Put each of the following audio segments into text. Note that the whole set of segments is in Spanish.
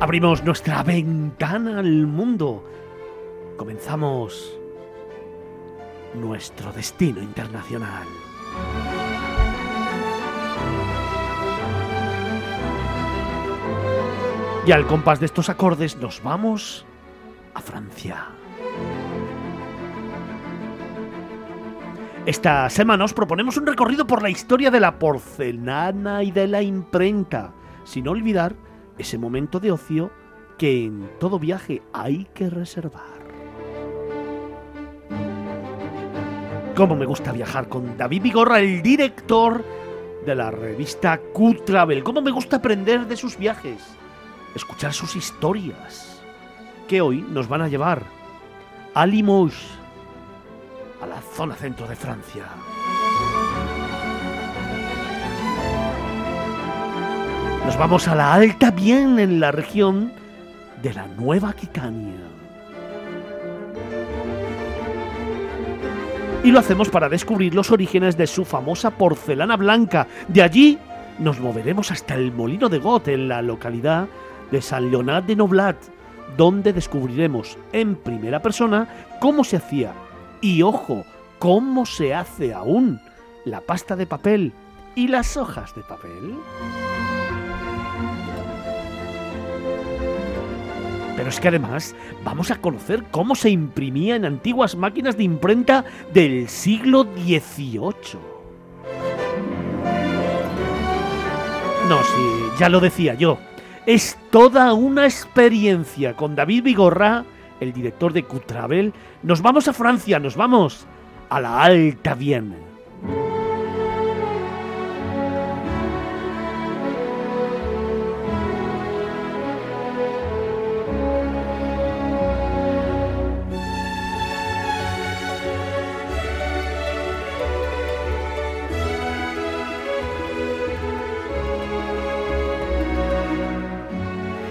Abrimos nuestra ventana al mundo. Comenzamos nuestro destino internacional. Y al compás de estos acordes nos vamos a Francia. Esta semana os proponemos un recorrido por la historia de la porcelana y de la imprenta, sin olvidar ese momento de ocio que en todo viaje hay que reservar. Cómo me gusta viajar con David Vigorra, el director de la revista Q-Travel. Cómo me gusta aprender de sus viajes, escuchar sus historias, que hoy nos van a llevar a Limoges, a la zona centro de Francia. Nos vamos a la Alta Bien en la región de la Nueva Aquitania. Y lo hacemos para descubrir los orígenes de su famosa porcelana blanca. De allí nos moveremos hasta el Molino de Got en la localidad de San Leonard de Noblat, donde descubriremos en primera persona cómo se hacía y ojo, ¿cómo se hace aún la pasta de papel y las hojas de papel? Pero es que además vamos a conocer cómo se imprimía en antiguas máquinas de imprenta del siglo XVIII. No, sí, ya lo decía yo. Es toda una experiencia con David Vigorra el director de Cutravel, nos vamos a Francia, nos vamos a la Alta Viena.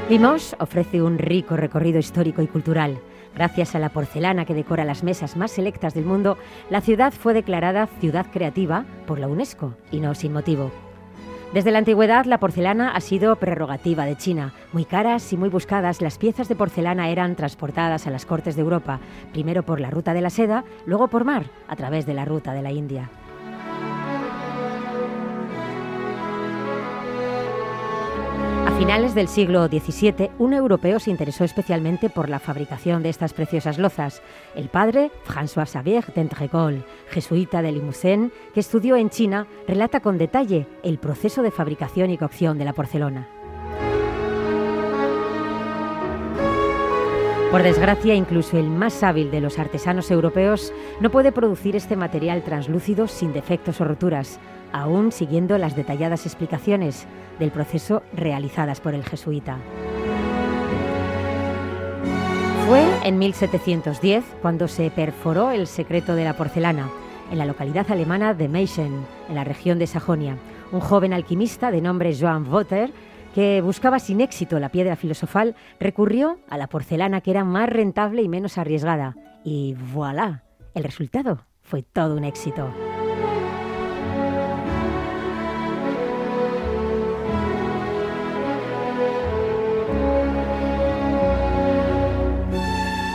Limoges ofrece un rico recorrido histórico y cultural. Gracias a la porcelana que decora las mesas más selectas del mundo, la ciudad fue declarada ciudad creativa por la UNESCO, y no sin motivo. Desde la antigüedad, la porcelana ha sido prerrogativa de China. Muy caras y muy buscadas, las piezas de porcelana eran transportadas a las cortes de Europa, primero por la ruta de la seda, luego por mar, a través de la ruta de la India. Finales del siglo XVII, un europeo se interesó especialmente por la fabricación de estas preciosas lozas. El padre, François Xavier d'Entregol, jesuita de Limousin, que estudió en China, relata con detalle el proceso de fabricación y cocción de la porcelana. Por desgracia, incluso el más hábil de los artesanos europeos no puede producir este material translúcido sin defectos o roturas, aún siguiendo las detalladas explicaciones del proceso realizadas por el jesuita. Fue en 1710 cuando se perforó el secreto de la porcelana en la localidad alemana de Meissen, en la región de Sajonia. Un joven alquimista de nombre Joan que buscaba sin éxito la piedra filosofal, recurrió a la porcelana que era más rentable y menos arriesgada. Y voilà, el resultado fue todo un éxito.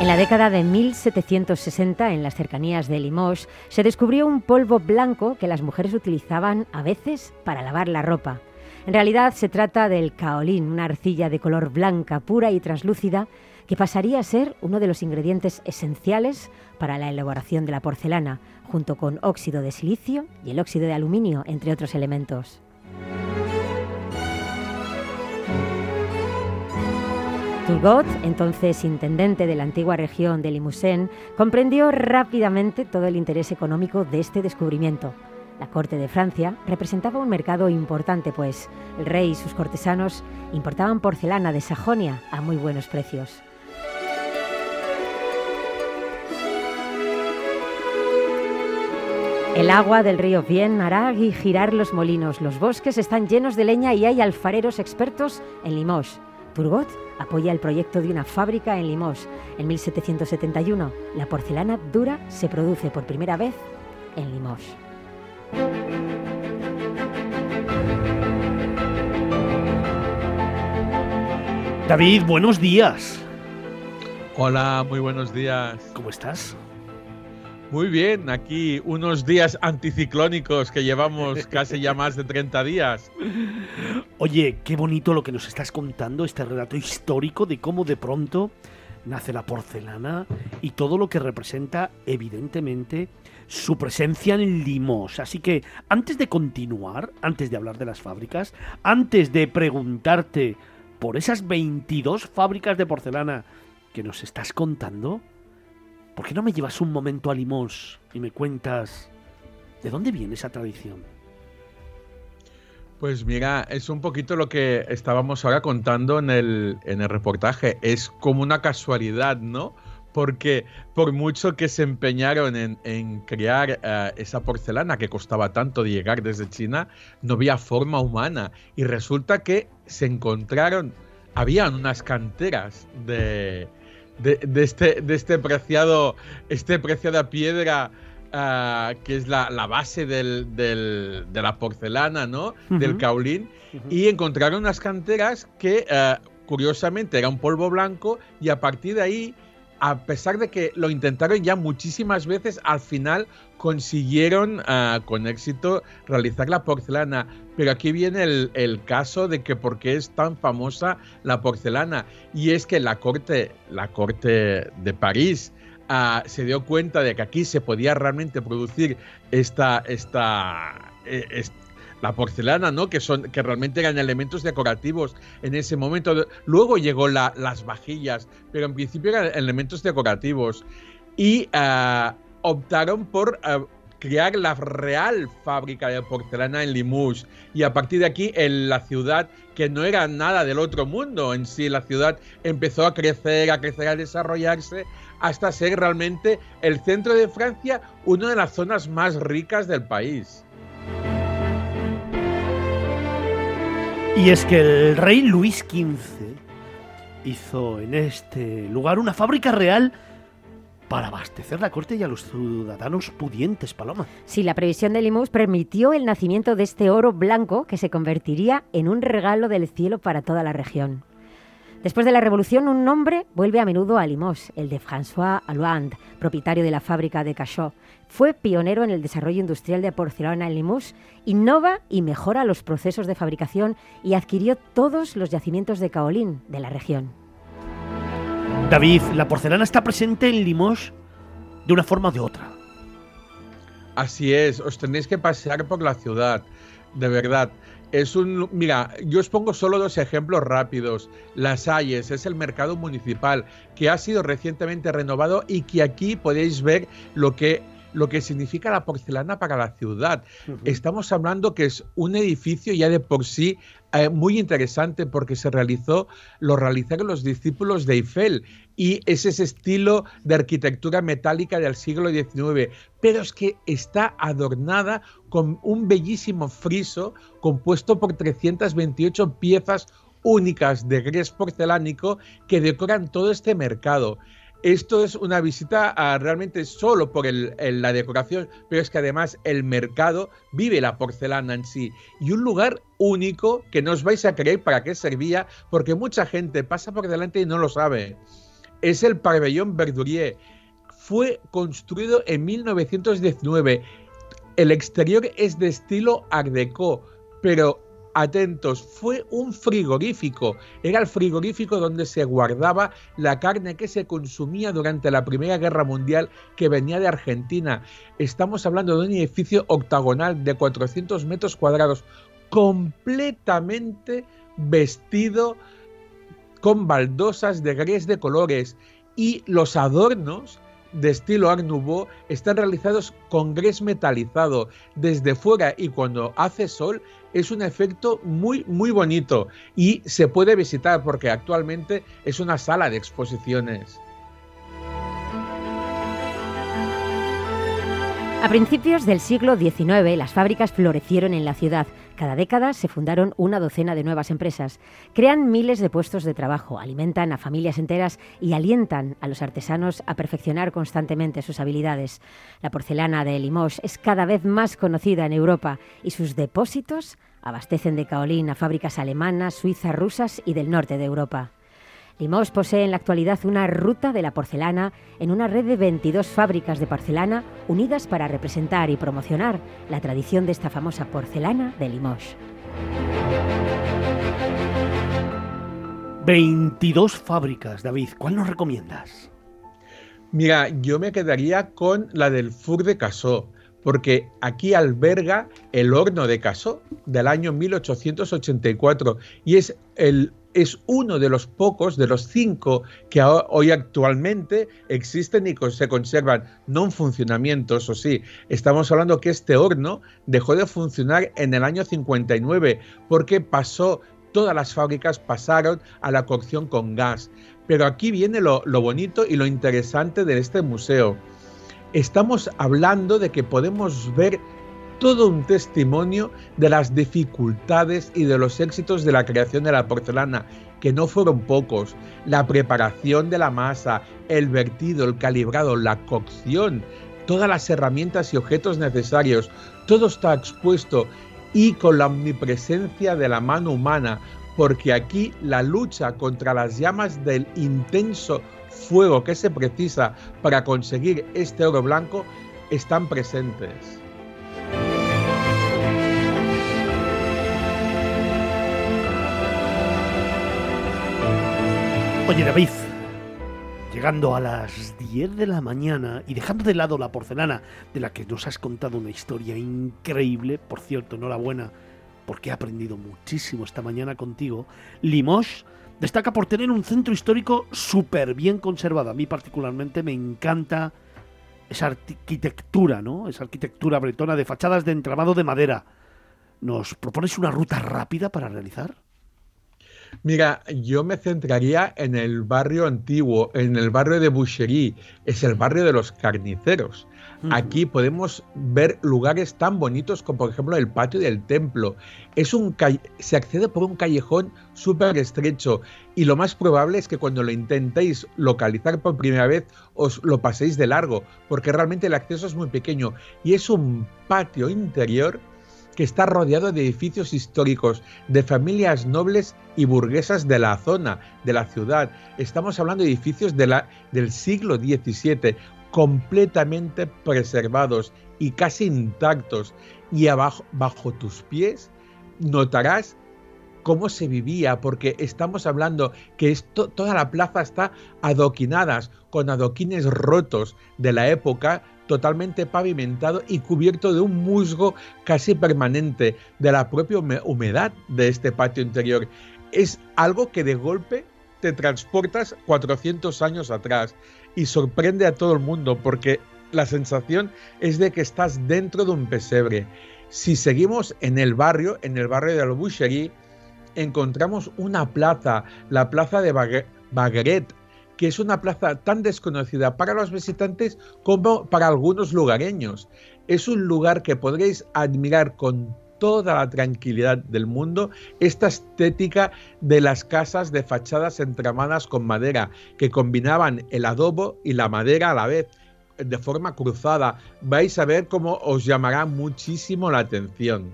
En la década de 1760, en las cercanías de Limoges, se descubrió un polvo blanco que las mujeres utilizaban a veces para lavar la ropa. En realidad se trata del kaolin, una arcilla de color blanca, pura y translúcida, que pasaría a ser uno de los ingredientes esenciales para la elaboración de la porcelana, junto con óxido de silicio y el óxido de aluminio, entre otros elementos. Turgot, entonces intendente de la antigua región de Limousin, comprendió rápidamente todo el interés económico de este descubrimiento. La corte de Francia representaba un mercado importante, pues el rey y sus cortesanos importaban porcelana de Sajonia a muy buenos precios. El agua del río Vienne hará girar los molinos. Los bosques están llenos de leña y hay alfareros expertos en Limoges. Turgot apoya el proyecto de una fábrica en Limoges. En 1771, la porcelana dura se produce por primera vez en Limoges. David, buenos días. Hola, muy buenos días. ¿Cómo estás? Muy bien, aquí unos días anticiclónicos que llevamos casi ya más de 30 días. Oye, qué bonito lo que nos estás contando, este relato histórico de cómo de pronto nace la porcelana y todo lo que representa, evidentemente, su presencia en Limos. Así que antes de continuar, antes de hablar de las fábricas, antes de preguntarte por esas 22 fábricas de porcelana que nos estás contando, ¿por qué no me llevas un momento a Limos y me cuentas de dónde viene esa tradición? Pues mira, es un poquito lo que estábamos ahora contando en el, en el reportaje. Es como una casualidad, ¿no? Porque por mucho que se empeñaron en, crear eh, esa porcelana que costaba tanto de llegar desde China, no había forma humana. Y resulta que se encontraron, habían unas canteras de, de, este, de este preciado, este preciada piedra eh, que es la, base del, de la porcelana, ¿no? Del caolín. Y encontraron unas canteras que, eh, curiosamente, era un polvo blanco y a partir de ahí a pesar de que lo intentaron ya muchísimas veces, al final consiguieron ah, con éxito realizar la porcelana. Pero aquí viene el, caso de que por qué es tan famosa la porcelana. Y es que la corte, la corte de París ah, se dio cuenta de que aquí se podía realmente producir esta, esta, eh, la porcelana, ¿no? Que son, que realmente eran elementos decorativos en ese momento. Luego llegó las vajillas, pero en principio eran elementos decorativos. Y ah, optaron por ah, crear la real fábrica de porcelana en Limoges. Y a partir de aquí, en la ciudad, que no era nada del otro mundo en sí, la ciudad empezó a crecer, a crecer, a desarrollarse, hasta ser realmente el centro de Francia, una de las zonas más ricas del país. Y es que el rey Luis XV hizo en este lugar una fábrica real para abastecer la corte y a los ciudadanos pudientes, Paloma. Sí, la previsión de Limous permitió el nacimiento de este oro blanco que se convertiría en un regalo del cielo para toda la región. Después de la revolución, un nombre vuelve a menudo a Limos, el de François Hollande, propietario de la fábrica de Cachot. Fue pionero en el desarrollo industrial de porcelana en Limos, innova y mejora los procesos de fabricación y adquirió todos los yacimientos de caolín de la región. David, la porcelana está presente en Limos de una forma o de otra. Así es, os tenéis que pasear por la ciudad, de verdad. Es un, mira, yo os pongo solo dos ejemplos rápidos. Las Hayes es el mercado municipal que ha sido recientemente renovado y que aquí podéis ver lo que lo que significa la porcelana para la ciudad. Estamos hablando que es un edificio ya de por sí eh, muy interesante porque se realizó, lo realizaron los discípulos de Eiffel y es ese estilo de arquitectura metálica del siglo XIX, pero es que está adornada con un bellísimo friso compuesto por 328 piezas únicas de gres porcelánico que decoran todo este mercado. Esto es una visita realmente solo por la decoración, pero es que además el mercado vive la porcelana en sí. Y un lugar único que no os vais a creer para qué servía, porque mucha gente pasa por delante y no lo sabe. Es el pabellón Verdurier. Fue construido en 1919. El exterior es de estilo Art Deco, pero atentos, fue un frigorífico. Era el frigorífico donde se guardaba la carne que se consumía durante la Primera Guerra Mundial que venía de Argentina. Estamos hablando de un edificio octagonal de 400 metros cuadrados, completamente vestido con baldosas de gres de colores y los adornos de estilo Art están realizados con gres metalizado desde fuera y cuando hace sol es un efecto muy muy bonito y se puede visitar porque actualmente es una sala de exposiciones. A principios del siglo XIX, las fábricas florecieron en la ciudad. Cada década se fundaron una docena de nuevas empresas. Crean miles de puestos de trabajo, alimentan a familias enteras y alientan a los artesanos a perfeccionar constantemente sus habilidades. La porcelana de Limoges es cada vez más conocida en Europa y sus depósitos abastecen de caolín a fábricas alemanas, suizas, rusas y del norte de Europa. Limos posee en la actualidad una ruta de la porcelana en una red de 22 fábricas de porcelana unidas para representar y promocionar la tradición de esta famosa porcelana de Limoges. 22 fábricas, David. ¿Cuál nos recomiendas? Mira, yo me quedaría con la del Four de Casó, porque aquí alberga el horno de Casó del año 1884 y es el es uno de los pocos, de los cinco que hoy actualmente existen y se conservan, no en funcionamiento, eso sí. Estamos hablando que este horno dejó de funcionar en el año 59 porque pasó todas las fábricas pasaron a la cocción con gas. Pero aquí viene lo, bonito y lo interesante de este museo. Estamos hablando de que podemos ver todo un testimonio de las dificultades y de los éxitos de la creación de la porcelana, que no fueron pocos. La preparación de la masa, el vertido, el calibrado, la cocción, todas las herramientas y objetos necesarios, todo está expuesto y con la omnipresencia de la mano humana, porque aquí la lucha contra las llamas del intenso fuego que se precisa para conseguir este oro blanco están presentes. Oye David, llegando a las 10 de la mañana y dejando de lado la porcelana, de la que nos has contado una historia increíble, por cierto, enhorabuena, porque he aprendido muchísimo esta mañana contigo, Limoges destaca por tener un centro histórico súper bien conservado. A mí particularmente me encanta esa arquitectura, ¿no? Esa arquitectura bretona de fachadas de entramado de madera. ¿Nos propones una ruta rápida para realizar? Mira, yo me centraría en el barrio antiguo, en el barrio de Boucherie, es el barrio de los carniceros. Aquí podemos ver lugares tan bonitos como por ejemplo el patio del templo. Es un se accede por un callejón súper estrecho y lo más probable es que cuando lo intentéis localizar por primera vez os lo paséis de largo porque realmente el acceso es muy pequeño y es un patio interior que está rodeado de edificios históricos, de familias nobles y burguesas de la zona, de la ciudad. Estamos hablando de edificios del siglo XVII, completamente preservados y casi intactos. Y abajo, bajo tus pies, notarás cómo se vivía, porque estamos hablando que toda la plaza está adoquinadas con adoquines rotos de la época, totalmente pavimentado y cubierto de un musgo casi permanente de la propia humedad de este patio interior. Es algo que de golpe te transportas 400 años atrás y sorprende a todo el mundo porque la sensación es de que estás dentro de un pesebre. Si seguimos en el barrio, en el barrio de Albucherie, encontramos una plaza, la plaza de Bagueret, que es una plaza tan desconocida para los visitantes como para algunos lugareños. Es un lugar que podréis admirar con toda la tranquilidad del mundo esta estética de las casas de fachadas entramadas con madera, que combinaban el adobo y la madera a la vez, de forma cruzada. Vais a ver cómo os llamará muchísimo la atención.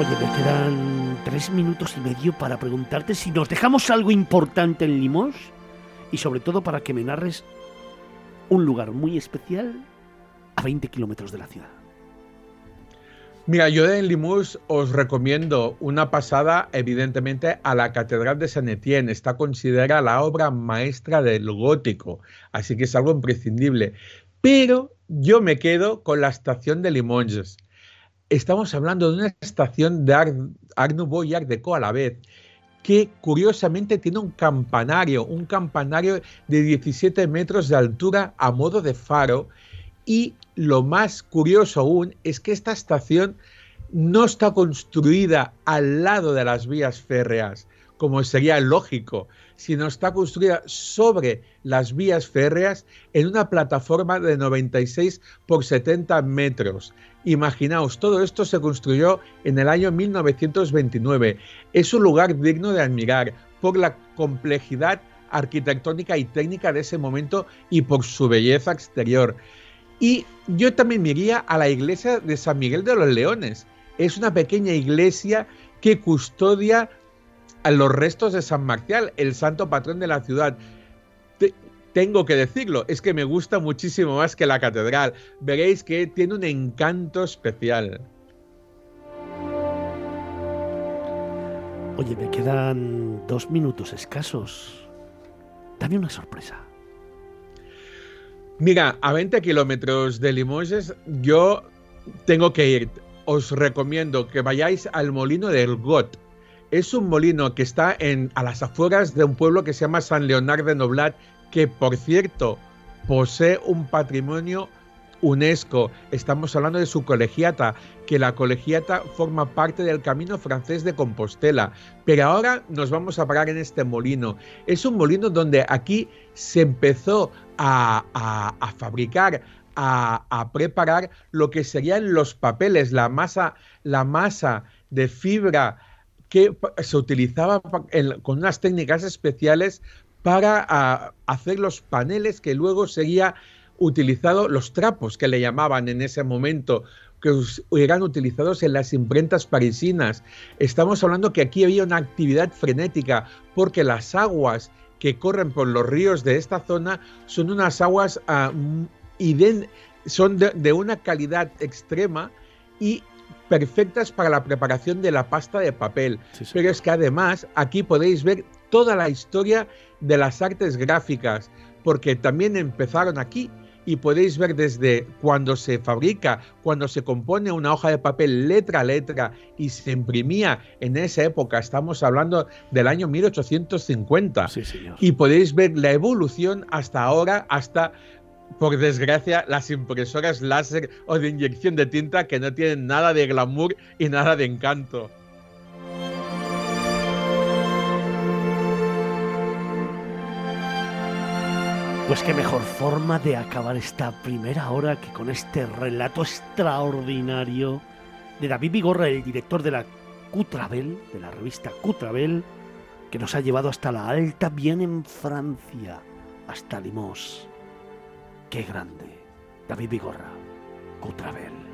Oye, me quedan tres minutos y medio para preguntarte si nos dejamos algo importante en Limos y sobre todo para que me narres un lugar muy especial a 20 kilómetros de la ciudad. Mira, yo en Limous os recomiendo una pasada, evidentemente, a la Catedral de San Etienne. Está considerada la obra maestra del gótico, así que es algo imprescindible. Pero yo me quedo con la estación de Limoges estamos hablando de una estación de Art, Nouveau y Art Deco a la vez, que curiosamente tiene un campanario, un campanario de 17 metros de altura a modo de faro. Y lo más curioso aún es que esta estación no está construida al lado de las vías férreas, como sería lógico, sino está construida sobre las vías férreas en una plataforma de 96 por 70 metros. Imaginaos, todo esto se construyó en el año 1929. Es un lugar digno de admirar por la complejidad arquitectónica y técnica de ese momento y por su belleza exterior. Y yo también me iría a la iglesia de San Miguel de los Leones. es una pequeña iglesia que custodia a los restos de San Marcial, el santo patrón de la ciudad. tengo que decirlo, es que me gusta muchísimo más que la catedral. Veréis que tiene un encanto especial. Oye, me quedan dos minutos escasos. Dame una sorpresa. Mira, a 20 kilómetros de Limoges yo tengo que ir. Os recomiendo que vayáis al molino del Got. Es un molino que está en, a las afueras de un pueblo que se llama San Leonardo de Noblat, que por cierto posee un patrimonio UNESCO. Estamos hablando de su colegiata, que la colegiata forma parte del camino francés de Compostela. Pero ahora nos vamos a parar en este molino. Es un molino donde aquí se empezó a, fabricar, a, preparar lo que serían los papeles, la masa, la masa de fibra que se utilizaba con unas técnicas especiales para hacer los paneles que luego sería utilizado los trapos que le llamaban en ese momento, que eran utilizados en las imprentas parisinas. Estamos hablando que aquí había una actividad frenética porque las aguas que corren por los ríos de esta zona son unas aguas uh, son de, una calidad extrema y perfectas para la preparación de la pasta de papel. Pero es que además aquí podéis ver toda la historia de las artes gráficas, porque también empezaron aquí y podéis ver desde cuando se fabrica, cuando se compone una hoja de papel letra a letra y se imprimía en esa época, estamos hablando del año 1850, y podéis ver la evolución hasta ahora, hasta por desgracia, las impresoras láser o de inyección de tinta que no tienen nada de glamour y nada de encanto. Pues qué mejor forma de acabar esta primera hora que con este relato extraordinario de David Vigorra, el director de la Cutrabel, de la revista Cutrabel, que nos ha llevado hasta la Alta, bien en Francia, hasta Limos. Qué grande, David Vigorra, Cutrabel.